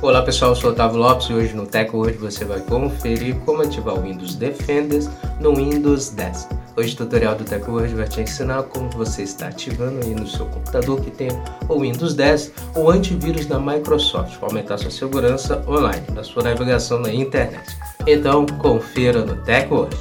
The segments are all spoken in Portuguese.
Olá pessoal, eu sou o Otávio Lopes e hoje no Tech Word você vai conferir como ativar o Windows Defender no Windows 10. Hoje o tutorial do Tech Word vai te ensinar como você está ativando aí no seu computador que tem o Windows 10 o antivírus da Microsoft para aumentar sua segurança online na sua navegação na internet. Então confira no Tech Word.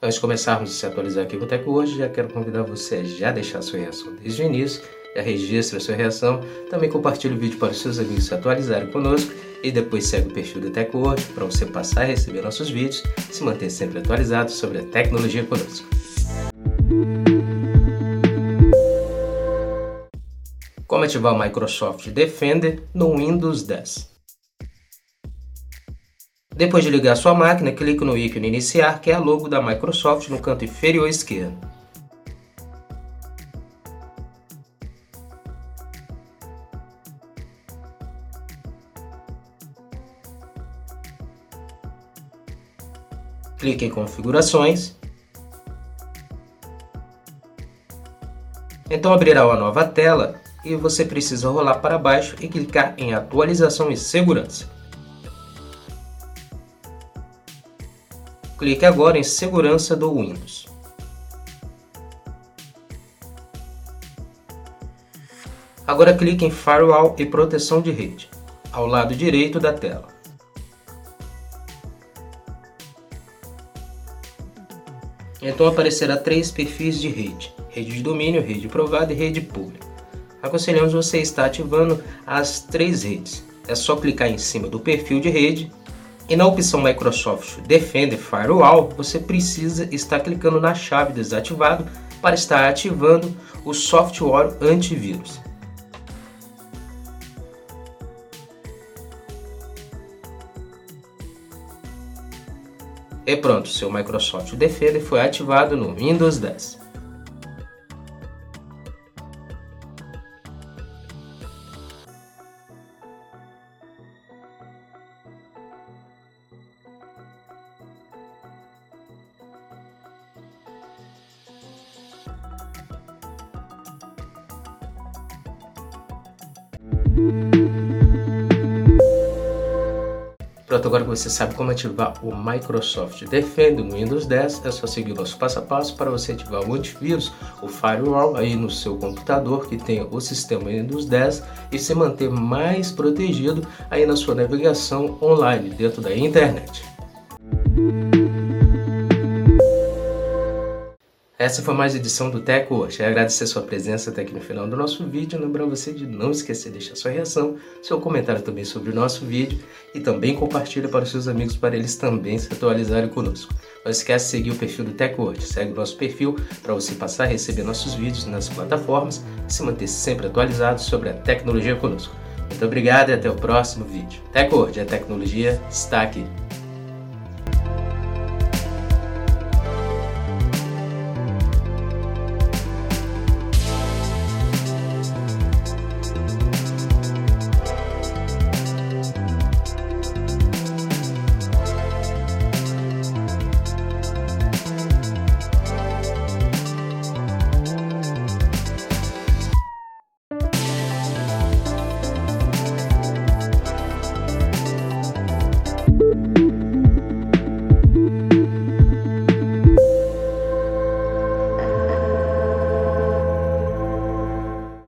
Antes de começarmos a se atualizar aqui com o hoje, já quero convidar você a já deixar sua reação desde o início, já registra sua reação, também compartilhe o vídeo para os seus amigos se atualizarem conosco e depois segue o perfil do Tech hoje para você passar a receber nossos vídeos e se manter sempre atualizado sobre a tecnologia conosco. Como ativar o Microsoft Defender no Windows 10? Depois de ligar sua máquina, clique no ícone Iniciar, que é a logo da Microsoft no canto inferior esquerdo. Clique em Configurações. Então abrirá uma nova tela e você precisa rolar para baixo e clicar em Atualização e Segurança. Clique agora em Segurança do Windows. Agora clique em Firewall e Proteção de Rede, ao lado direito da tela. Então aparecerá três perfis de rede, rede de domínio, rede provada e rede pública. Aconselhamos você estar ativando as três redes. É só clicar em cima do perfil de rede e na opção Microsoft Defender Firewall, você precisa estar clicando na chave desativado para estar ativando o software antivírus. E pronto, seu Microsoft Defender foi ativado no Windows 10. Pronto, agora que você sabe como ativar o Microsoft Defender no Windows 10, é só seguir o nosso passo a passo para você ativar o antivírus, o firewall aí no seu computador que tem o sistema Windows 10 e se manter mais protegido aí na sua navegação online dentro da internet. Essa foi mais edição do Teco hoje. Agradecer sua presença até aqui no final do nosso vídeo. Lembrando você de não esquecer de deixar sua reação, seu comentário também sobre o nosso vídeo e também compartilha para os seus amigos para eles também se atualizarem conosco. Não esquece de seguir o perfil do TechWord. Segue o nosso perfil para você passar a receber nossos vídeos nas plataformas e se manter sempre atualizado sobre a tecnologia conosco. Muito obrigado e até o próximo vídeo. TechWord, a tecnologia está aqui.